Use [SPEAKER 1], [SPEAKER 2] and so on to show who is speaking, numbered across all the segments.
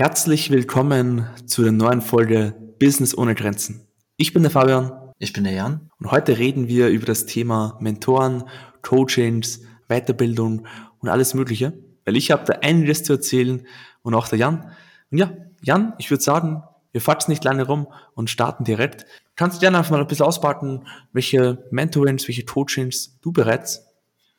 [SPEAKER 1] Herzlich willkommen zu der neuen Folge Business ohne Grenzen. Ich bin der Fabian.
[SPEAKER 2] Ich bin der Jan.
[SPEAKER 1] Und heute reden wir über das Thema Mentoren, Coachings, Weiterbildung und alles Mögliche. Weil ich habe da einiges zu erzählen und auch der Jan. Und ja, Jan, ich würde sagen, wir fatschen nicht lange rum und starten direkt. Kannst du gerne einfach mal ein bisschen auspacken, welche Mentorings, welche Coachings du bereits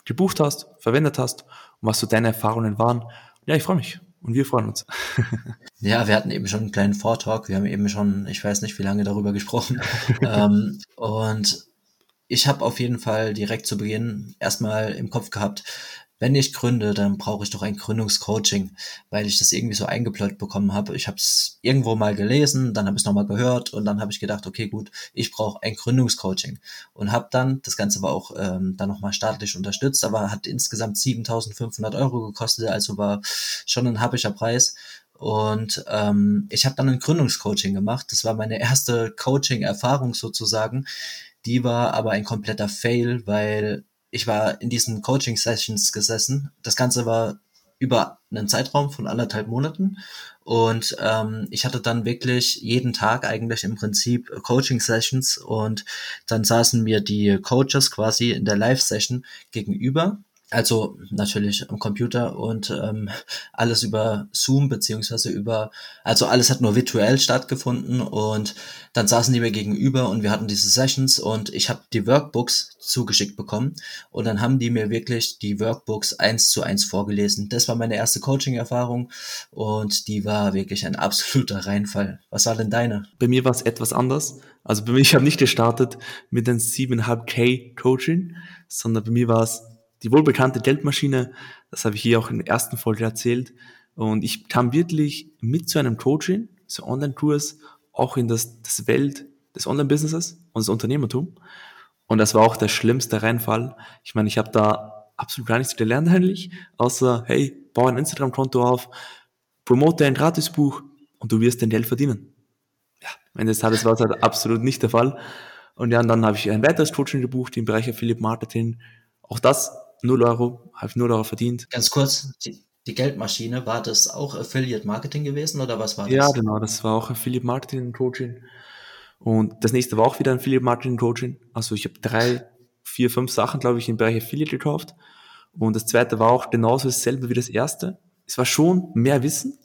[SPEAKER 1] gebucht hast, verwendet hast und was so deine Erfahrungen waren. Ja, ich freue mich und wir freuen uns.
[SPEAKER 2] ja, wir hatten eben schon einen kleinen Vortalk. Wir haben eben schon, ich weiß nicht, wie lange darüber gesprochen. ähm, und ich habe auf jeden Fall direkt zu Beginn erstmal im Kopf gehabt, wenn ich gründe, dann brauche ich doch ein Gründungscoaching, weil ich das irgendwie so eingeplottet bekommen habe. Ich habe es irgendwo mal gelesen, dann habe ich es nochmal gehört und dann habe ich gedacht, okay, gut, ich brauche ein Gründungscoaching und habe dann, das Ganze war auch ähm, dann nochmal staatlich unterstützt, aber hat insgesamt 7.500 Euro gekostet, also war schon ein happischer Preis. Und ähm, ich habe dann ein Gründungscoaching gemacht. Das war meine erste Coaching-Erfahrung sozusagen. Die war aber ein kompletter Fail, weil ich war in diesen Coaching-Sessions gesessen. Das Ganze war über einen Zeitraum von anderthalb Monaten. Und ähm, ich hatte dann wirklich jeden Tag eigentlich im Prinzip Coaching-Sessions und dann saßen mir die Coaches quasi in der Live-Session gegenüber also natürlich am Computer und ähm, alles über Zoom beziehungsweise über, also alles hat nur virtuell stattgefunden und dann saßen die mir gegenüber und wir hatten diese Sessions und ich habe die Workbooks zugeschickt bekommen und dann haben die mir wirklich die Workbooks eins zu eins vorgelesen. Das war meine erste Coaching-Erfahrung und die war wirklich ein absoluter Reinfall. Was war denn deine?
[SPEAKER 1] Bei mir war es etwas anders. Also bei mir, ich habe nicht gestartet mit einem 7,5K Coaching, sondern bei mir war es die wohlbekannte Geldmaschine, das habe ich hier auch in der ersten Folge erzählt. Und ich kam wirklich mit zu einem Coaching, so Online-Kurs, auch in das, das Welt des Online-Businesses und das Unternehmertum. Und das war auch der schlimmste Reinfall. Ich meine, ich habe da absolut gar nichts gelernt eigentlich, außer, hey, baue ein Instagram-Konto auf, promote ein Gratisbuch und du wirst dein Geld verdienen. Ja, am Ende des Tages war es halt absolut nicht der Fall. Und ja, und dann habe ich ein weiteres Coaching gebucht im Bereich Affiliate Marketing. Auch das 0 Euro, habe ich 0 Euro verdient.
[SPEAKER 2] Ganz kurz, die, die, Geldmaschine, war das auch Affiliate Marketing gewesen oder was war das?
[SPEAKER 1] Ja, genau, das war auch Affiliate Marketing Coaching. Und das nächste war auch wieder ein Affiliate Marketing Coaching. Also ich habe drei, vier, fünf Sachen, glaube ich, im Bereich Affiliate gekauft. Und das zweite war auch genauso dasselbe wie das erste. Es war schon mehr Wissen,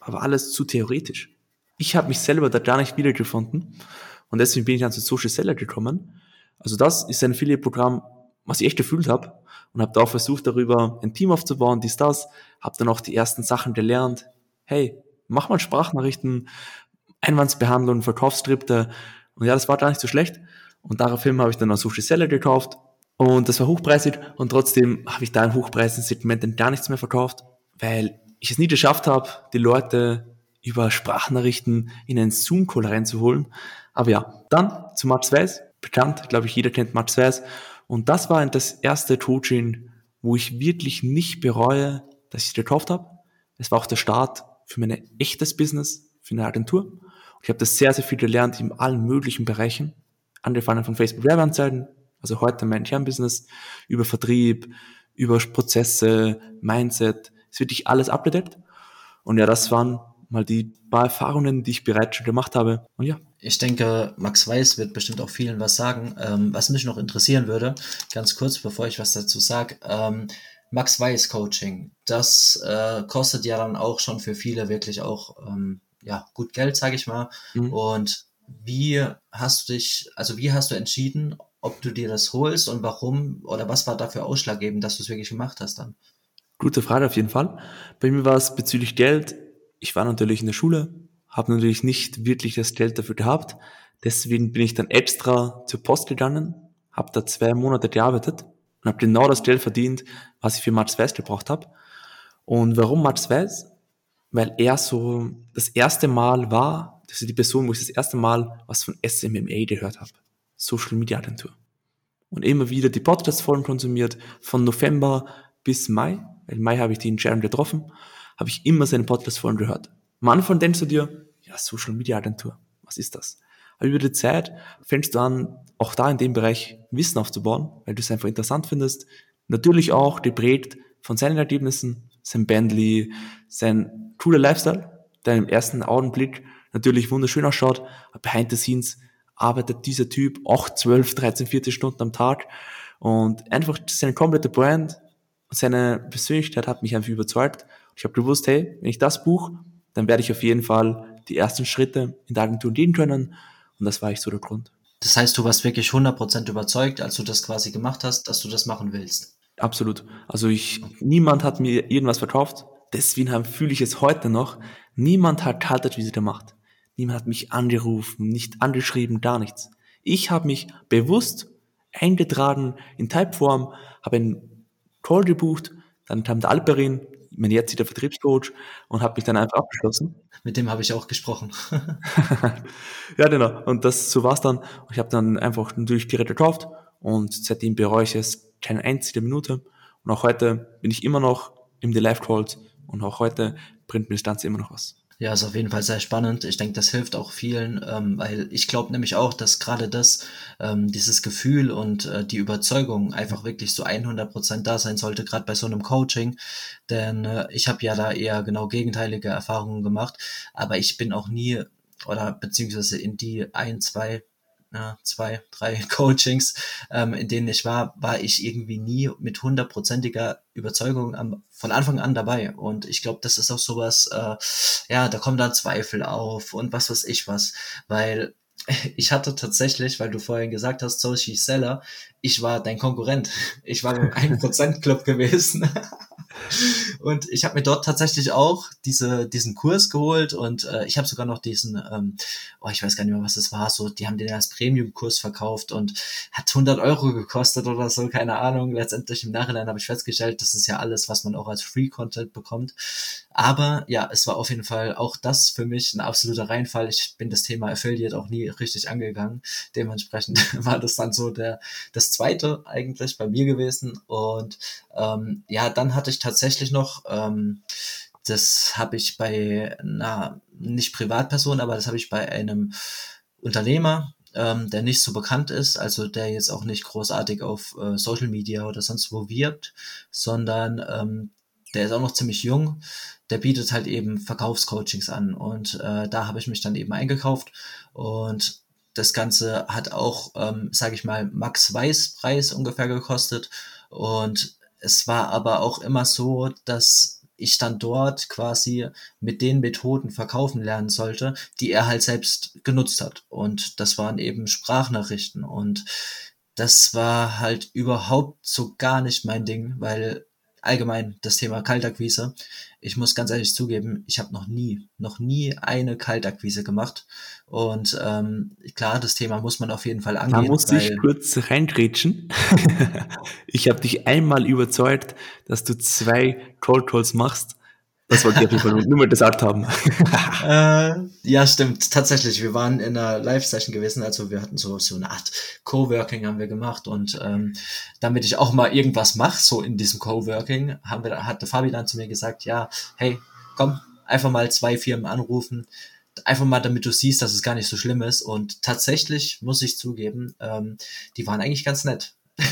[SPEAKER 1] aber alles zu theoretisch. Ich habe mich selber da gar nicht wiedergefunden. Und deswegen bin ich dann zu Social Seller gekommen. Also das ist ein Affiliate-Programm, was ich echt gefühlt habe und habe da auch versucht, darüber ein Team aufzubauen, dies, das, habe dann auch die ersten Sachen gelernt. Hey, mach mal Sprachnachrichten, Einwandsbehandlung, Verkaufsskripte und ja, das war gar nicht so schlecht. Und daraufhin habe ich dann auch Sushi Seller gekauft. Und das war hochpreisig. Und trotzdem habe ich da im Hochpreisen-Segment dann gar nichts mehr verkauft, weil ich es nie geschafft habe, die Leute über Sprachnachrichten in einen Zoom-Call reinzuholen. Aber ja, dann zu Max Weiß, bekannt, glaube ich, jeder kennt Max Weiß und das war das erste Coaching, wo ich wirklich nicht bereue, dass ich es gekauft habe. Es war auch der Start für mein echtes Business, für eine Agentur. Ich habe das sehr, sehr viel gelernt in allen möglichen Bereichen. Angefangen von Facebook Werbeanzeigen, also heute mein Kernbusiness, über Vertrieb, über Prozesse, Mindset, ist wirklich alles abgedeckt. Und ja, das waren mal die paar Erfahrungen, die ich bereits schon gemacht habe. Und ja.
[SPEAKER 2] Ich denke, Max Weiß wird bestimmt auch vielen was sagen. Ähm, was mich noch interessieren würde, ganz kurz, bevor ich was dazu sage, ähm, Max Weiß Coaching, das äh, kostet ja dann auch schon für viele wirklich auch ähm, ja, gut Geld, sage ich mal. Mhm. Und wie hast du dich, also wie hast du entschieden, ob du dir das holst und warum oder was war dafür ausschlaggebend, dass du es wirklich gemacht hast dann?
[SPEAKER 1] Gute Frage auf jeden Fall. Bei mir war es bezüglich Geld ich war natürlich in der Schule, habe natürlich nicht wirklich das Geld dafür gehabt. Deswegen bin ich dann extra zur Post gegangen, habe da zwei Monate gearbeitet und habe genau das Geld verdient, was ich für Mats Weiß gebraucht habe. Und warum Mats Weiß? Weil er so das erste Mal war, das ist die Person, wo ich das erste Mal was von SMMA gehört habe. Social Media Agentur. Und immer wieder die Podcast-Folgen konsumiert, von November bis Mai. Im Mai habe ich die in Sharon getroffen habe ich immer seine Podcast-Folgen gehört. Am Anfang denkst du dir, ja, Social Media Agentur, was ist das? Aber über die Zeit fängst du an, auch da in dem Bereich Wissen aufzubauen, weil du es einfach interessant findest. Natürlich auch geprägt von seinen Ergebnissen, sein Bentley, sein cooler Lifestyle. der im ersten Augenblick natürlich wunderschön ausschaut, behind the scenes arbeitet dieser Typ 8, 12, 13, 14 Stunden am Tag und einfach seine komplette Brand und seine Persönlichkeit hat mich einfach überzeugt. Ich habe gewusst, hey, wenn ich das buche, dann werde ich auf jeden Fall die ersten Schritte in der Agentur gehen können und das war ich so der Grund.
[SPEAKER 2] Das heißt, du warst wirklich 100% überzeugt, als du das quasi gemacht hast, dass du das machen willst.
[SPEAKER 1] Absolut. Also ich, niemand hat mir irgendwas verkauft. Deswegen fühle ich es heute noch. Niemand hat gehalten, wie sie das macht. Niemand hat mich angerufen, nicht angeschrieben, gar nichts. Ich habe mich bewusst eingetragen in Typeform, habe einen Call gebucht, dann kam der Alperin, mein jetziger Vertriebscoach und habe mich dann einfach abgeschlossen.
[SPEAKER 2] Mit dem habe ich auch gesprochen.
[SPEAKER 1] ja, genau. Und das so war's dann. Ich habe dann einfach natürlich Geräte gekauft und seitdem bereue ich es keine einzige Minute. Und auch heute bin ich immer noch im The Live Calls und auch heute bringt mir das Ganze immer noch was.
[SPEAKER 2] Ja, ist auf jeden Fall sehr spannend. Ich denke, das hilft auch vielen, ähm, weil ich glaube nämlich auch, dass gerade das, ähm, dieses Gefühl und äh, die Überzeugung einfach wirklich so 100 Prozent da sein sollte, gerade bei so einem Coaching. Denn äh, ich habe ja da eher genau gegenteilige Erfahrungen gemacht, aber ich bin auch nie oder beziehungsweise in die ein, zwei ja, zwei, drei Coachings, ähm, in denen ich war, war ich irgendwie nie mit hundertprozentiger Überzeugung am, von Anfang an dabei. Und ich glaube, das ist auch sowas, äh, ja, da kommen dann Zweifel auf und was weiß ich was. Weil ich hatte tatsächlich, weil du vorhin gesagt hast, Social Seller, ich war dein Konkurrent. Ich war im 1%-Club gewesen. Und ich habe mir dort tatsächlich auch diese, diesen Kurs geholt und äh, ich habe sogar noch diesen, ähm, oh, ich weiß gar nicht mehr, was das war, so, die haben den als Premium-Kurs verkauft und hat 100 Euro gekostet oder so, keine Ahnung. Letztendlich im Nachhinein habe ich festgestellt, das ist ja alles, was man auch als Free-Content bekommt. Aber ja, es war auf jeden Fall auch das für mich ein absoluter Reinfall. Ich bin das Thema Affiliate auch nie richtig angegangen. Dementsprechend war das dann so der, das zweite eigentlich bei mir gewesen. Und ähm, ja, dann hatte ich tatsächlich noch, ähm, das habe ich bei einer, nicht Privatperson, aber das habe ich bei einem Unternehmer, ähm, der nicht so bekannt ist, also der jetzt auch nicht großartig auf äh, Social Media oder sonst wo wirbt, sondern ähm, der ist auch noch ziemlich jung, der bietet halt eben Verkaufscoachings an und äh, da habe ich mich dann eben eingekauft und das Ganze hat auch, ähm, sage ich mal, Max Weiß Preis ungefähr gekostet und es war aber auch immer so, dass ich dann dort quasi mit den Methoden verkaufen lernen sollte, die er halt selbst genutzt hat. Und das waren eben Sprachnachrichten. Und das war halt überhaupt so gar nicht mein Ding, weil allgemein das Thema Kaltakquise. Ich muss ganz ehrlich zugeben, ich habe noch nie, noch nie eine Kaltakquise gemacht. Und ähm, klar, das Thema muss man auf jeden Fall angehen.
[SPEAKER 1] Da muss ich kurz reingrätschen. ich habe dich einmal überzeugt, dass du zwei Cold Calls machst das wollte ich auf jeden Fall nur mal gesagt haben.
[SPEAKER 2] äh, ja, stimmt. Tatsächlich, wir waren in einer Live-Session gewesen, also wir hatten so, so eine Art Coworking haben wir gemacht und ähm, damit ich auch mal irgendwas mache, so in diesem Coworking, haben wir, hatte Fabi dann zu mir gesagt, ja, hey, komm, einfach mal zwei Firmen anrufen, einfach mal, damit du siehst, dass es gar nicht so schlimm ist. Und tatsächlich muss ich zugeben, ähm, die waren eigentlich ganz nett.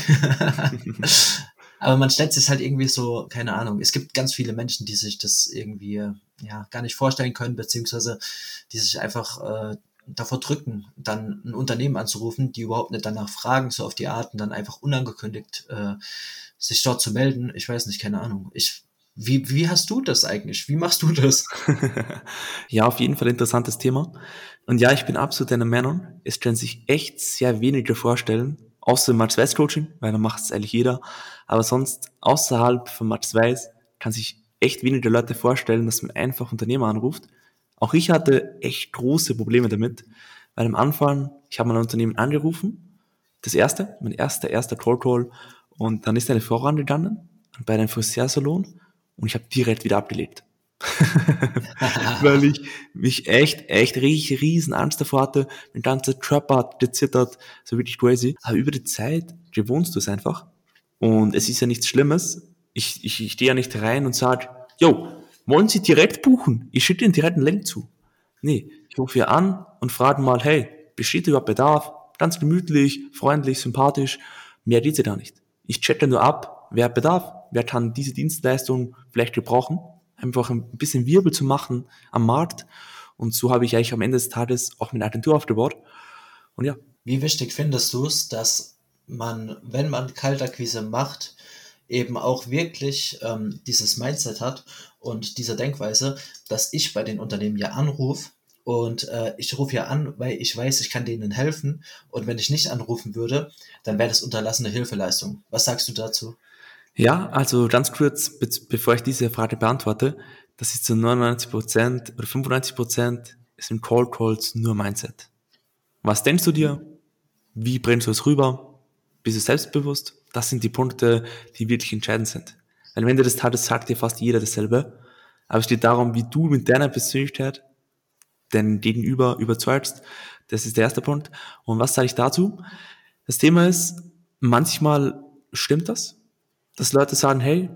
[SPEAKER 2] Aber man stellt sich halt irgendwie so, keine Ahnung, es gibt ganz viele Menschen, die sich das irgendwie ja gar nicht vorstellen können, beziehungsweise die sich einfach äh, davor drücken, dann ein Unternehmen anzurufen, die überhaupt nicht danach fragen, so auf die Art und dann einfach unangekündigt äh, sich dort zu melden. Ich weiß nicht, keine Ahnung. Ich, wie, wie hast du das eigentlich? Wie machst du das?
[SPEAKER 1] ja, auf jeden Fall interessantes Thema. Und ja, ich bin absolut einer Meinung. Es können sich echt sehr wenige vorstellen, außer im Max Weiß Coaching, weil da macht es eigentlich jeder. Aber sonst außerhalb von Max Weiß kann sich echt wenige Leute vorstellen, dass man einfach Unternehmer anruft. Auch ich hatte echt große Probleme damit, weil am Anfang, ich habe mein Unternehmen angerufen, das erste, mein erster, erster Call Call, und dann ist eine Frau rangegangen bei einem Friseursalon und ich habe direkt wieder abgelegt. weil ich mich echt, echt richtig riesen Angst davor hatte. Mein ganzer Körper hat gezittert, so wirklich crazy. Aber über die Zeit gewohnst du es einfach. Und es ist ja nichts Schlimmes. Ich, ich, ich stehe ja nicht rein und sage, yo, wollen Sie direkt buchen? Ich schicke Ihnen direkt einen Link zu. Nee, ich rufe hier an und frage mal, hey, besteht überhaupt Bedarf? Ganz gemütlich, freundlich, sympathisch. Mehr geht's ja da nicht. Ich checke nur ab, wer hat Bedarf, wer kann diese Dienstleistung vielleicht gebrauchen einfach ein bisschen Wirbel zu machen am Markt. Und so habe ich eigentlich am Ende des Tages auch meine Agentur aufgebaut. Und ja.
[SPEAKER 2] Wie wichtig findest du es, dass man, wenn man Kaltakquise macht, eben auch wirklich ähm, dieses Mindset hat und diese Denkweise, dass ich bei den Unternehmen ja anrufe und äh, ich rufe ja an, weil ich weiß, ich kann denen helfen. Und wenn ich nicht anrufen würde, dann wäre das unterlassene Hilfeleistung. Was sagst du dazu?
[SPEAKER 1] Ja, also ganz kurz, be bevor ich diese Frage beantworte, das ist zu 99 Prozent oder 95 Prozent sind Call Calls nur Mindset. Was denkst du dir? Wie bringst du es rüber? Bist du selbstbewusst? Das sind die Punkte, die wirklich entscheidend sind. Weil am Ende des Tages sagt dir fast jeder dasselbe. Aber es geht darum, wie du mit deiner Persönlichkeit den Gegenüber überzeugst. Das ist der erste Punkt. Und was sage ich dazu? Das Thema ist, manchmal stimmt das, dass Leute sagen, hey,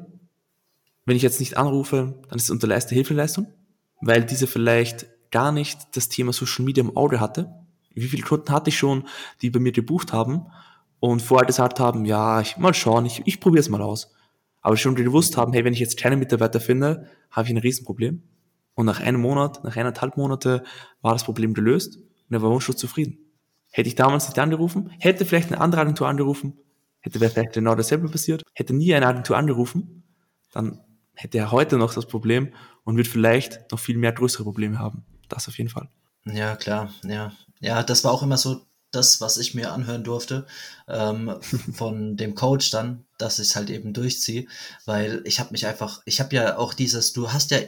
[SPEAKER 1] wenn ich jetzt nicht anrufe, dann ist es unterleiste Hilfeleistung, weil diese vielleicht gar nicht das Thema Social Media im Auge hatte. Wie viele Kunden hatte ich schon, die bei mir gebucht haben und vorher gesagt haben, ja, ich mal schauen, ich, ich probiere es mal aus. Aber schon gewusst haben, hey, wenn ich jetzt keine Mitarbeiter finde, habe ich ein Riesenproblem. Und nach einem Monat, nach eineinhalb Monate war das Problem gelöst und er war wunschlos zufrieden. Hätte ich damals nicht angerufen, hätte vielleicht eine andere Agentur angerufen, hätte vielleicht genau dasselbe passiert, hätte nie eine Agentur angerufen, dann hätte er heute noch das Problem und wird vielleicht noch viel mehr größere Probleme haben. Das auf jeden Fall.
[SPEAKER 2] Ja, klar, ja. Ja, das war auch immer so das, was ich mir anhören durfte ähm, von dem Coach dann, dass ich es halt eben durchziehe, weil ich habe mich einfach, ich habe ja auch dieses, du hast ja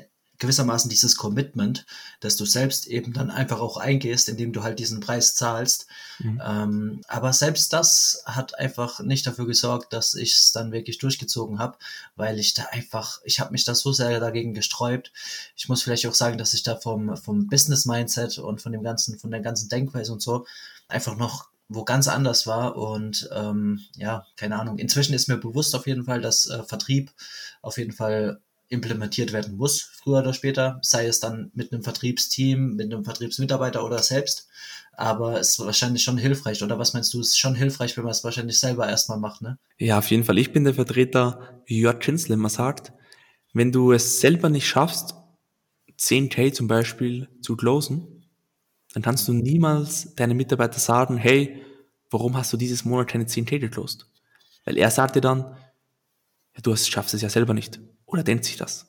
[SPEAKER 2] gewissermaßen dieses Commitment, dass du selbst eben dann einfach auch eingehst, indem du halt diesen Preis zahlst. Mhm. Ähm, aber selbst das hat einfach nicht dafür gesorgt, dass ich es dann wirklich durchgezogen habe, weil ich da einfach, ich habe mich da so sehr dagegen gesträubt. Ich muss vielleicht auch sagen, dass ich da vom, vom Business-Mindset und von dem ganzen, von der ganzen Denkweise und so einfach noch wo ganz anders war und ähm, ja, keine Ahnung. Inzwischen ist mir bewusst auf jeden Fall, dass äh, Vertrieb auf jeden Fall implementiert werden muss, früher oder später, sei es dann mit einem Vertriebsteam, mit einem Vertriebsmitarbeiter oder selbst. Aber es ist wahrscheinlich schon hilfreich, oder was meinst du? Es ist schon hilfreich, wenn man es wahrscheinlich selber erstmal macht, ne?
[SPEAKER 1] Ja, auf jeden Fall. Ich bin der Vertreter, wie Jörg Kinsler immer sagt, wenn du es selber nicht schaffst, 10k zum Beispiel zu closen, dann kannst du niemals deinen Mitarbeiter sagen, hey, warum hast du dieses Monat keine 10k geclosed? Weil er sagt dir dann, ja, du schaffst es ja selber nicht. Oder denkt sich das?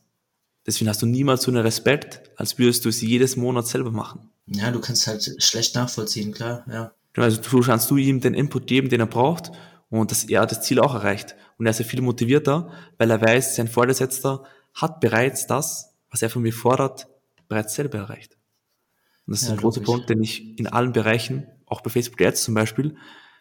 [SPEAKER 1] Deswegen hast du niemals so einen Respekt, als würdest du es jedes Monat selber machen.
[SPEAKER 2] Ja, du kannst halt schlecht nachvollziehen, klar, ja.
[SPEAKER 1] Also du kannst du ihm den Input geben, den er braucht und dass er das Ziel auch erreicht. Und er ist ja viel motivierter, weil er weiß, sein Vorgesetzter hat bereits das, was er von mir fordert, bereits selber erreicht. Und das ist ja, ein großer Punkt, den ich in allen Bereichen, auch bei Facebook Ads zum Beispiel,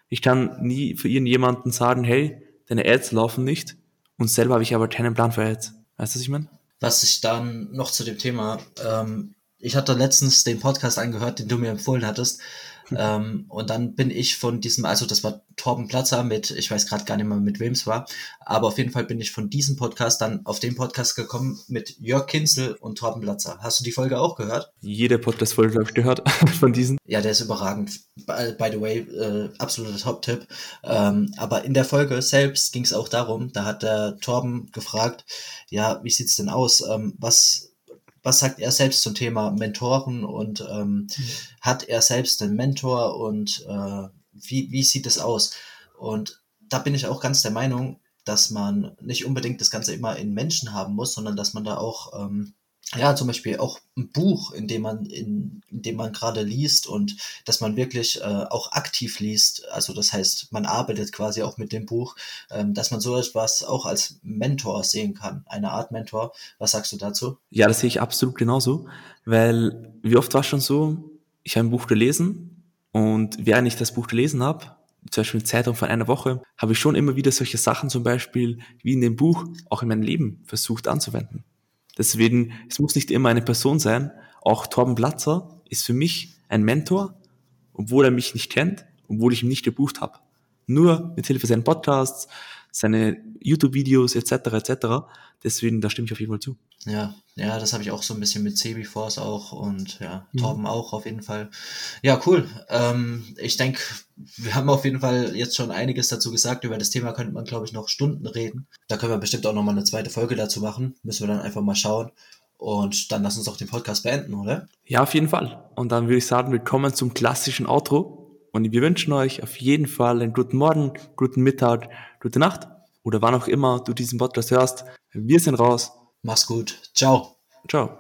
[SPEAKER 1] ich kann nie für irgendjemanden sagen, hey, deine Ads laufen nicht, und selber habe ich aber keinen Plan für Ads. Weißt du, was ich meine?
[SPEAKER 2] Was ich dann noch zu dem Thema, ähm, ich hatte letztens den Podcast angehört, den du mir empfohlen hattest, ähm, und dann bin ich von diesem, also das war Torben Platzer mit, ich weiß gerade gar nicht mehr, mit wem es war, aber auf jeden Fall bin ich von diesem Podcast dann auf den Podcast gekommen mit Jörg Kinzel und Torben Platzer. Hast du die Folge auch gehört?
[SPEAKER 1] Jede Podcast-Folge habe ich gehört von diesen.
[SPEAKER 2] Ja, der ist überragend. By, by the way, äh, absoluter Top-Tipp. Ähm, aber in der Folge selbst ging es auch darum, da hat der Torben gefragt, ja, wie sieht's denn aus? Ähm, was was sagt er selbst zum Thema Mentoren und ähm, mhm. hat er selbst einen Mentor und äh, wie, wie sieht es aus? Und da bin ich auch ganz der Meinung, dass man nicht unbedingt das Ganze immer in Menschen haben muss, sondern dass man da auch ähm, ja, zum Beispiel auch ein Buch, in dem man, in, in dem man gerade liest und dass man wirklich äh, auch aktiv liest. Also das heißt, man arbeitet quasi auch mit dem Buch, ähm, dass man so etwas auch als Mentor sehen kann, eine Art Mentor. Was sagst du dazu?
[SPEAKER 1] Ja, das sehe ich absolut genauso, weil wie oft war es schon so, ich habe ein Buch gelesen und während ich das Buch gelesen habe, zum Beispiel eine Zeitung von einer Woche, habe ich schon immer wieder solche Sachen zum Beispiel wie in dem Buch auch in meinem Leben versucht anzuwenden. Deswegen, es muss nicht immer eine Person sein. Auch Torben Platzer ist für mich ein Mentor, obwohl er mich nicht kennt, obwohl ich ihn nicht gebucht habe. Nur mit Hilfe seinen Podcasts, seine YouTube-Videos etc. etc. Deswegen, da stimme ich auf jeden Fall zu.
[SPEAKER 2] Ja, ja, das habe ich auch so ein bisschen mit Sebi Force auch und ja, mhm. Torben auch auf jeden Fall. Ja, cool. Ähm, ich denke, wir haben auf jeden Fall jetzt schon einiges dazu gesagt. Über das Thema könnte man, glaube ich, noch Stunden reden. Da können wir bestimmt auch nochmal eine zweite Folge dazu machen. Müssen wir dann einfach mal schauen. Und dann lass uns auch den Podcast beenden, oder?
[SPEAKER 1] Ja, auf jeden Fall. Und dann würde ich sagen, wir kommen zum klassischen Outro. Und wir wünschen euch auf jeden Fall einen guten Morgen, guten Mittag, gute Nacht oder wann auch immer du diesen Podcast hörst. Wir sind raus.
[SPEAKER 2] Mach's gut. Ciao.
[SPEAKER 1] Ciao.